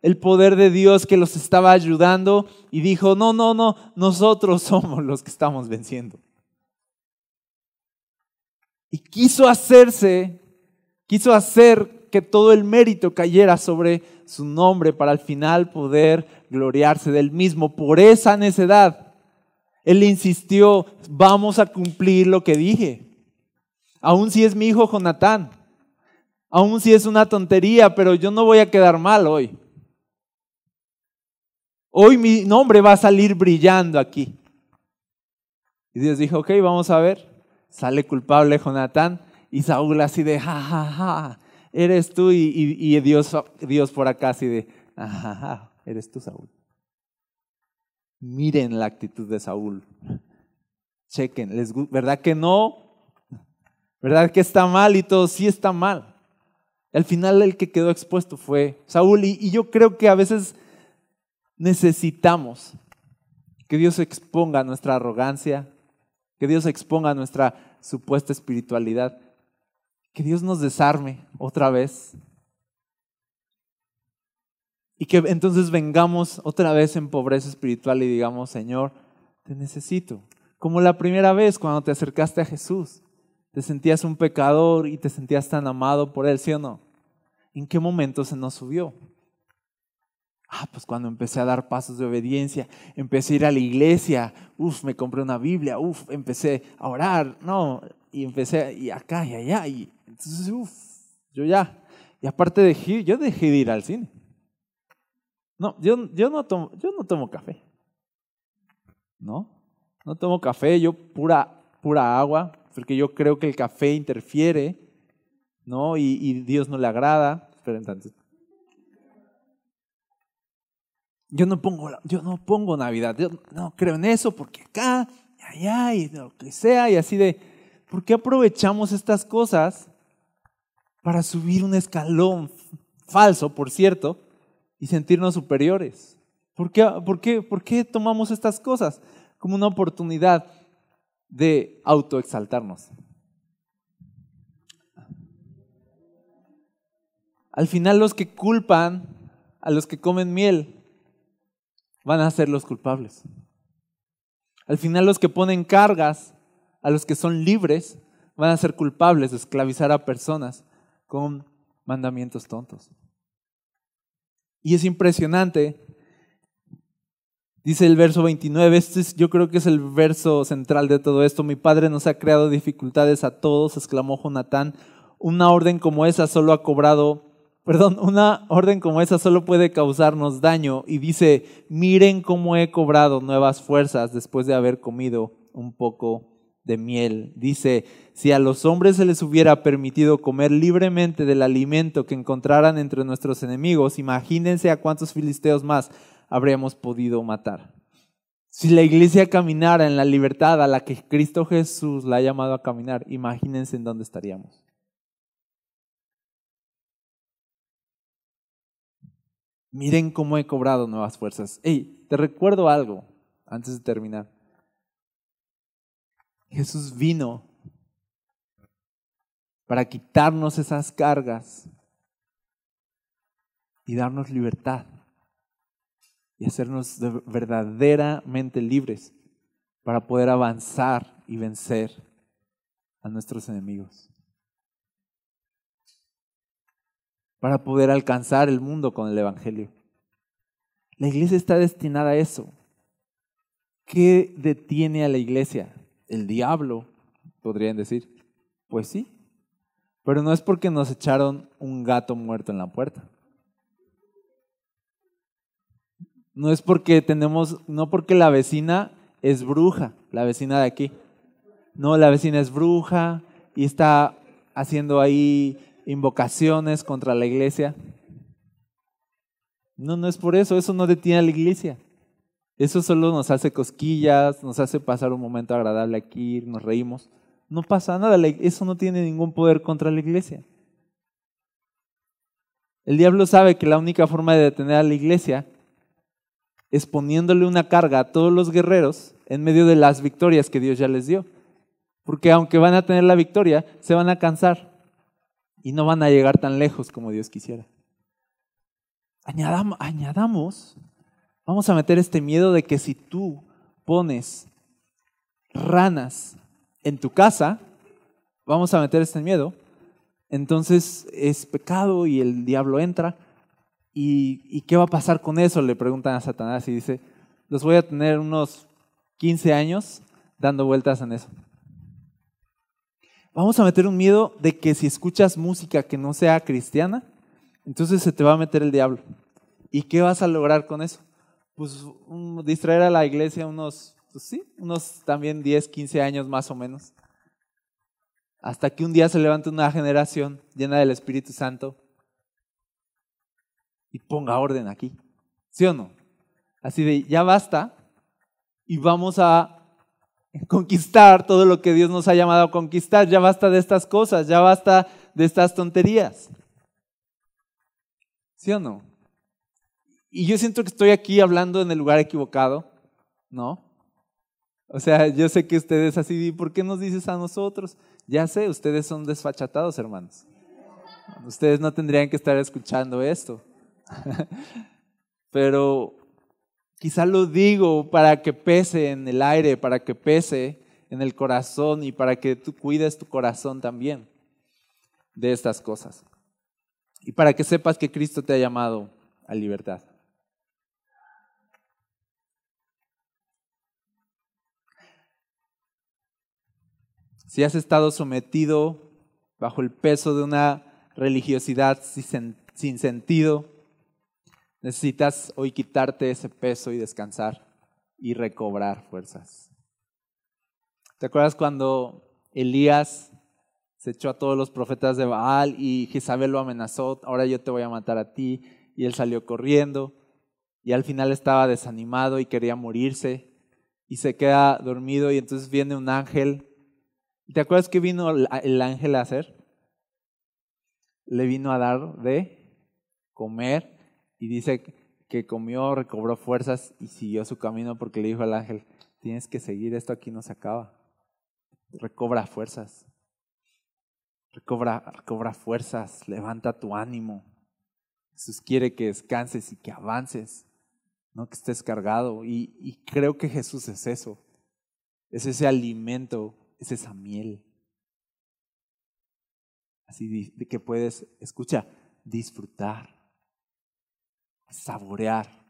S2: el poder de Dios que los estaba ayudando y dijo, no, no, no, nosotros [LAUGHS] somos los que estamos venciendo. Y quiso hacerse, quiso hacer que todo el mérito cayera sobre su nombre para al final poder gloriarse del mismo. Por esa necedad, él insistió, vamos a cumplir lo que dije. Aún si es mi hijo Jonatán, aún si es una tontería, pero yo no voy a quedar mal hoy. Hoy mi nombre va a salir brillando aquí. Y Dios dijo, ok, vamos a ver. Sale culpable Jonatán y Saúl así de, ja, ja, ja eres tú y, Dios, por acá así de, ajá, eres tú Saúl. Miren la actitud de Saúl. Chequen, ¿les, ¿verdad que no? ¿Verdad que está mal y todo? Sí está mal. Al final el que quedó expuesto fue Saúl y yo creo que a veces necesitamos que Dios exponga nuestra arrogancia, que Dios exponga nuestra supuesta espiritualidad que Dios nos desarme otra vez. Y que entonces vengamos otra vez en pobreza espiritual y digamos, Señor, te necesito. Como la primera vez cuando te acercaste a Jesús. Te sentías un pecador y te sentías tan amado por Él, ¿sí o no? ¿En qué momento se nos subió? Ah, pues cuando empecé a dar pasos de obediencia, empecé a ir a la iglesia, uf, me compré una Biblia, uf, empecé a orar, no, y empecé, y acá y allá, y entonces, uf, yo ya. Y aparte dejé, yo dejé de ir al cine. No, yo, yo, no tomo, yo no tomo café. ¿No? No tomo café, yo pura, pura agua, porque yo creo que el café interfiere, ¿no? Y, Dios no le agrada. Esperen entonces. Yo no pongo, yo no pongo Navidad, yo no creo en eso porque acá, y allá, y lo que sea, y así de, ¿por qué aprovechamos estas cosas para subir un escalón falso, por cierto, y sentirnos superiores? ¿Por qué, por qué, por qué tomamos estas cosas como una oportunidad de autoexaltarnos? Al final los que culpan a los que comen miel van a ser los culpables. Al final los que ponen cargas a los que son libres van a ser culpables de esclavizar a personas con mandamientos tontos. Y es impresionante, dice el verso 29, este yo creo que es el verso central de todo esto, mi padre nos ha creado dificultades a todos, exclamó Jonatán, una orden como esa solo ha cobrado perdón, una orden como esa solo puede causarnos daño y dice, miren cómo he cobrado nuevas fuerzas después de haber comido un poco de miel. Dice, si a los hombres se les hubiera permitido comer libremente del alimento que encontraran entre nuestros enemigos, imagínense a cuántos filisteos más habríamos podido matar. Si la iglesia caminara en la libertad a la que Cristo Jesús la ha llamado a caminar, imagínense en dónde estaríamos. Miren cómo he cobrado nuevas fuerzas. Hey, te recuerdo algo antes de terminar. Jesús vino para quitarnos esas cargas y darnos libertad y hacernos verdaderamente libres para poder avanzar y vencer a nuestros enemigos. para poder alcanzar el mundo con el Evangelio. La iglesia está destinada a eso. ¿Qué detiene a la iglesia? El diablo, podrían decir. Pues sí, pero no es porque nos echaron un gato muerto en la puerta. No es porque tenemos, no porque la vecina es bruja, la vecina de aquí. No, la vecina es bruja y está haciendo ahí invocaciones contra la iglesia. No, no es por eso, eso no detiene a la iglesia. Eso solo nos hace cosquillas, nos hace pasar un momento agradable aquí, nos reímos. No pasa nada, eso no tiene ningún poder contra la iglesia. El diablo sabe que la única forma de detener a la iglesia es poniéndole una carga a todos los guerreros en medio de las victorias que Dios ya les dio. Porque aunque van a tener la victoria, se van a cansar y no van a llegar tan lejos como Dios quisiera. Añadamos, vamos a meter este miedo de que si tú pones ranas en tu casa, vamos a meter este miedo, entonces es pecado y el diablo entra. ¿Y, ¿Y qué va a pasar con eso? Le preguntan a Satanás y dice, los voy a tener unos 15 años dando vueltas en eso vamos a meter un miedo de que si escuchas música que no sea cristiana, entonces se te va a meter el diablo. ¿Y qué vas a lograr con eso? Pues distraer a la iglesia unos, pues sí, unos también 10, 15 años más o menos. Hasta que un día se levante una generación llena del Espíritu Santo y ponga orden aquí. ¿Sí o no? Así de, ya basta y vamos a conquistar todo lo que Dios nos ha llamado a conquistar. Ya basta de estas cosas, ya basta de estas tonterías. ¿Sí o no? Y yo siento que estoy aquí hablando en el lugar equivocado, ¿no? O sea, yo sé que ustedes así, ¿por qué nos dices a nosotros? Ya sé, ustedes son desfachatados, hermanos. Ustedes no tendrían que estar escuchando esto. [LAUGHS] Pero Quizá lo digo para que pese en el aire, para que pese en el corazón y para que tú cuides tu corazón también de estas cosas. Y para que sepas que Cristo te ha llamado a libertad. Si has estado sometido bajo el peso de una religiosidad sin sentido, necesitas hoy quitarte ese peso y descansar y recobrar fuerzas. ¿Te acuerdas cuando Elías se echó a todos los profetas de Baal y Jezabel lo amenazó, ahora yo te voy a matar a ti, y él salió corriendo, y al final estaba desanimado y quería morirse, y se queda dormido, y entonces viene un ángel. ¿Te acuerdas qué vino el ángel a hacer? Le vino a dar de comer, y dice que comió, recobró fuerzas y siguió su camino porque le dijo al ángel, tienes que seguir, esto aquí no se acaba. Recobra fuerzas. Recobra, recobra fuerzas, levanta tu ánimo. Jesús quiere que descanses y que avances, no que estés cargado. Y, y creo que Jesús es eso. Es ese alimento, es esa miel. Así de que puedes, escucha, disfrutar, saborear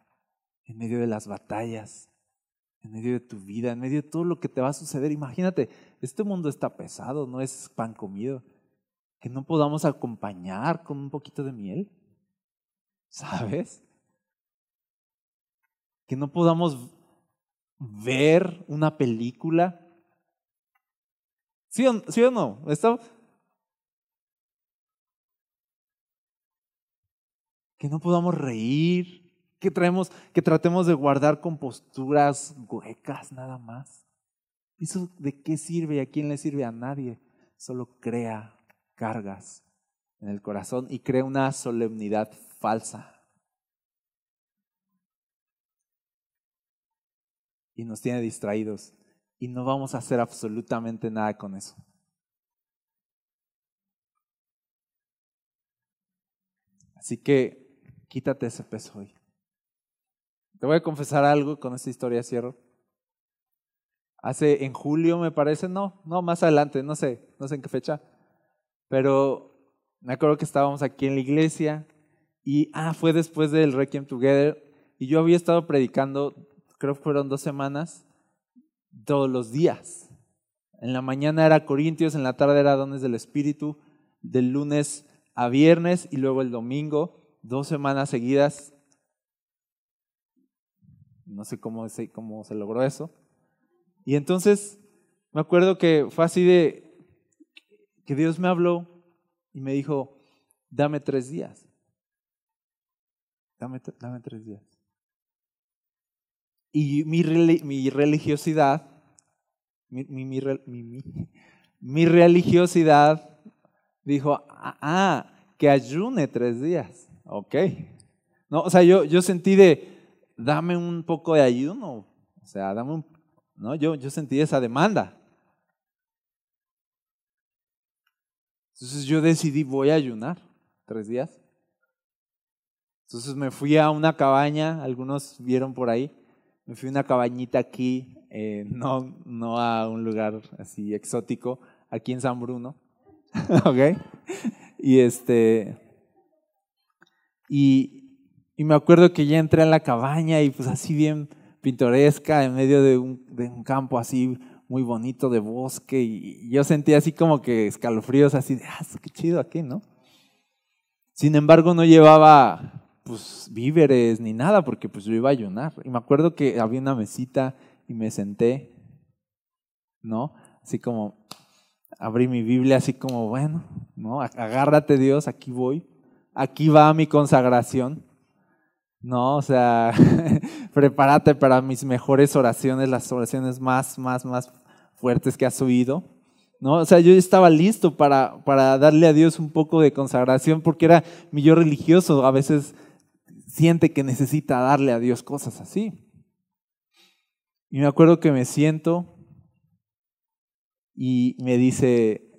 S2: en medio de las batallas, en medio de tu vida, en medio de todo lo que te va a suceder. Imagínate, este mundo está pesado, no es pan comido que no podamos acompañar con un poquito de miel? ¿Sabes? Que no podamos ver una película. ¿Sí o, ¿sí o no? Que no podamos reír, que, traemos, que tratemos de guardar composturas huecas nada más. ¿Eso de qué sirve y a quién le sirve? A nadie. Solo crea cargas en el corazón y crea una solemnidad falsa. Y nos tiene distraídos y no vamos a hacer absolutamente nada con eso. Así que quítate ese peso hoy. Te voy a confesar algo con esta historia, cierro. Hace en julio, me parece, no, no, más adelante, no sé, no sé en qué fecha pero me acuerdo que estábamos aquí en la iglesia y, ah, fue después del Requiem Together y yo había estado predicando, creo que fueron dos semanas, todos los días. En la mañana era Corintios, en la tarde era Dones del Espíritu, del lunes a viernes y luego el domingo, dos semanas seguidas. No sé cómo se, cómo se logró eso. Y entonces me acuerdo que fue así de, que Dios me habló y me dijo, dame tres días. Dame, dame tres días. Y mi, mi religiosidad, mi, mi, mi, religiosidad dijo, ah, que ayune tres días. Ok. No, o sea, yo, yo sentí de, dame un poco de ayuno. O sea, dame un, no, yo, yo sentí esa demanda. Entonces yo decidí, voy a ayunar tres días. Entonces me fui a una cabaña, algunos vieron por ahí, me fui a una cabañita aquí, eh, no, no a un lugar así exótico, aquí en San Bruno. [LAUGHS] ¿Ok? Y este. Y, y, me acuerdo que ya entré a la cabaña y pues así bien pintoresca, en medio de un, de un campo así muy bonito de bosque y yo sentía así como que escalofríos así de, ah, qué chido aquí, ¿no? Sin embargo, no llevaba pues víveres ni nada porque pues yo iba a ayunar. Y me acuerdo que había una mesita y me senté, ¿no? Así como abrí mi Biblia así como, bueno, ¿no? Agárrate Dios, aquí voy. Aquí va mi consagración. No, o sea, [LAUGHS] prepárate para mis mejores oraciones, las oraciones más, más, más fuertes que has oído. ¿no? O sea, yo estaba listo para, para darle a Dios un poco de consagración porque era mi yo religioso. A veces siente que necesita darle a Dios cosas así. Y me acuerdo que me siento y me dice,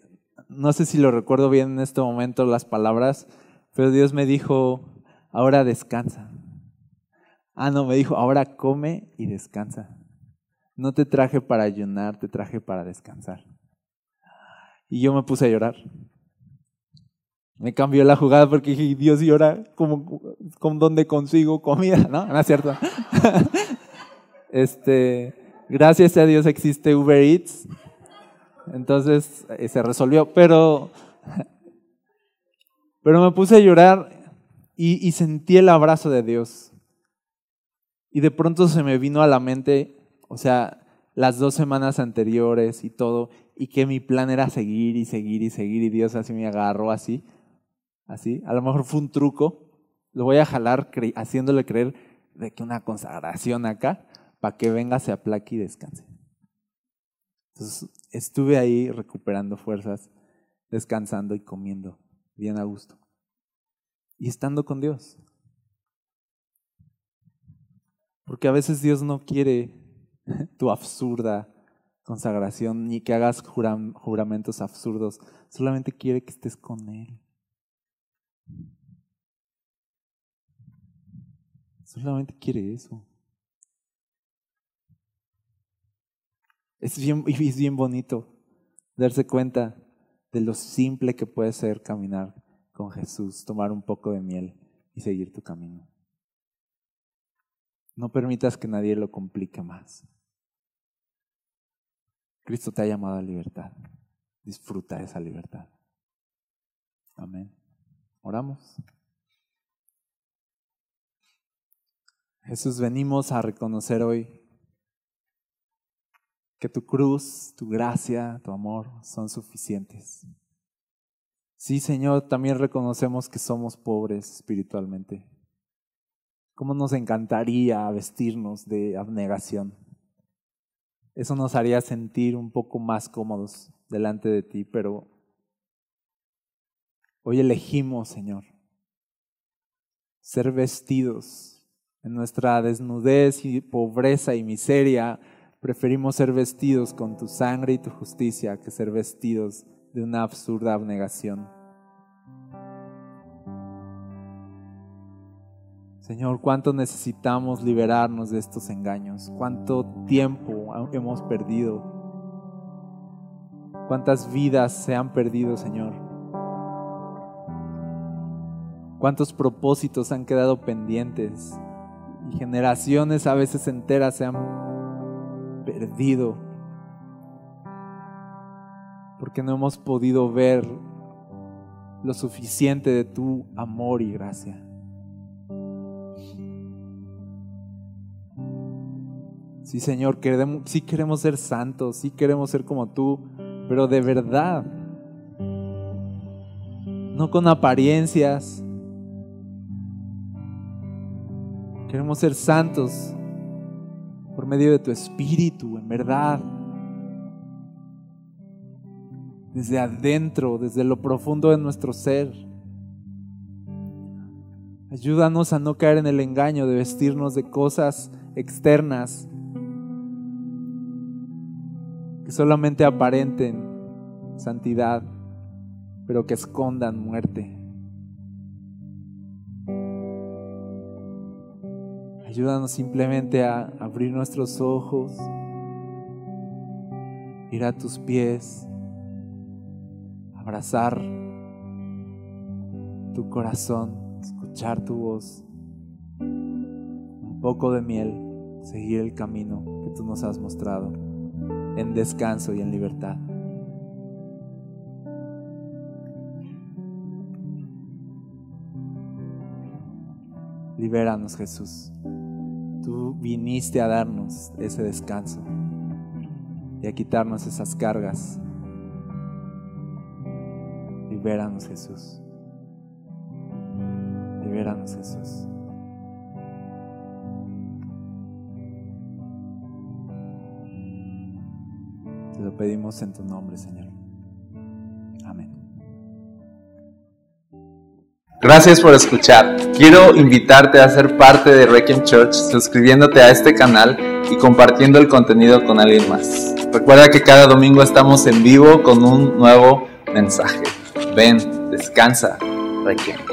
S2: no sé si lo recuerdo bien en este momento las palabras, pero Dios me dijo, ahora descansa. Ah, no, me dijo, ahora come y descansa. No te traje para ayunar, te traje para descansar. Y yo me puse a llorar. Me cambió la jugada porque dije, Dios llora, ¿cómo, ¿con dónde consigo comida? No, no es cierto. [LAUGHS] este, gracias a Dios existe Uber Eats. Entonces eh, se resolvió, pero, pero me puse a llorar y, y sentí el abrazo de Dios. Y de pronto se me vino a la mente, o sea, las dos semanas anteriores y todo, y que mi plan era seguir y seguir y seguir, y Dios así me agarró así, así. A lo mejor fue un truco, lo voy a jalar haciéndole creer de que una consagración acá, para que venga, se aplaque y descanse. Entonces estuve ahí recuperando fuerzas, descansando y comiendo bien a gusto. Y estando con Dios. Porque a veces Dios no quiere [LAUGHS] tu absurda consagración ni que hagas juramentos absurdos. Solamente quiere que estés con Él. Solamente quiere eso. Es bien, [LAUGHS] es bien bonito darse cuenta de lo simple que puede ser caminar con Jesús, tomar un poco de miel y seguir tu camino. No permitas que nadie lo complique más. Cristo te ha llamado a libertad. Disfruta esa libertad. Amén. Oramos. Jesús, venimos a reconocer hoy que tu cruz, tu gracia, tu amor son suficientes. Sí, Señor, también reconocemos que somos pobres espiritualmente. ¿Cómo nos encantaría vestirnos de abnegación? Eso nos haría sentir un poco más cómodos delante de ti, pero hoy elegimos, Señor, ser vestidos en nuestra desnudez y pobreza y miseria Preferimos ser vestidos con tu sangre y tu justicia que ser vestidos de una absurda abnegación. Señor, cuánto necesitamos liberarnos de estos engaños, cuánto tiempo hemos perdido, cuántas vidas se han perdido, Señor, cuántos propósitos han quedado pendientes generaciones a veces enteras se han perdido, porque no hemos podido ver lo suficiente de tu amor y gracia. Sí, Señor, queremos, queremos ser santos, sí queremos ser como tú, pero de verdad, no con apariencias. Queremos ser santos por medio de tu espíritu, en verdad. Desde adentro, desde lo profundo de nuestro ser. Ayúdanos a no caer en el engaño de vestirnos de cosas externas que solamente aparenten santidad, pero que escondan muerte. Ayúdanos simplemente a abrir nuestros ojos, ir a tus pies, abrazar tu corazón, escuchar tu voz, un poco de miel, seguir el camino que tú nos has mostrado en descanso y en libertad. Libéranos, Jesús. Viniste a darnos ese descanso y a quitarnos esas cargas. Libéranos, Jesús. Libéranos, Jesús. Te lo pedimos en tu nombre, Señor.
S1: Gracias por escuchar. Quiero invitarte a ser parte de Requiem Church suscribiéndote a este canal y compartiendo el contenido con alguien más. Recuerda que cada domingo estamos en vivo con un nuevo mensaje. Ven, descansa, Requiem.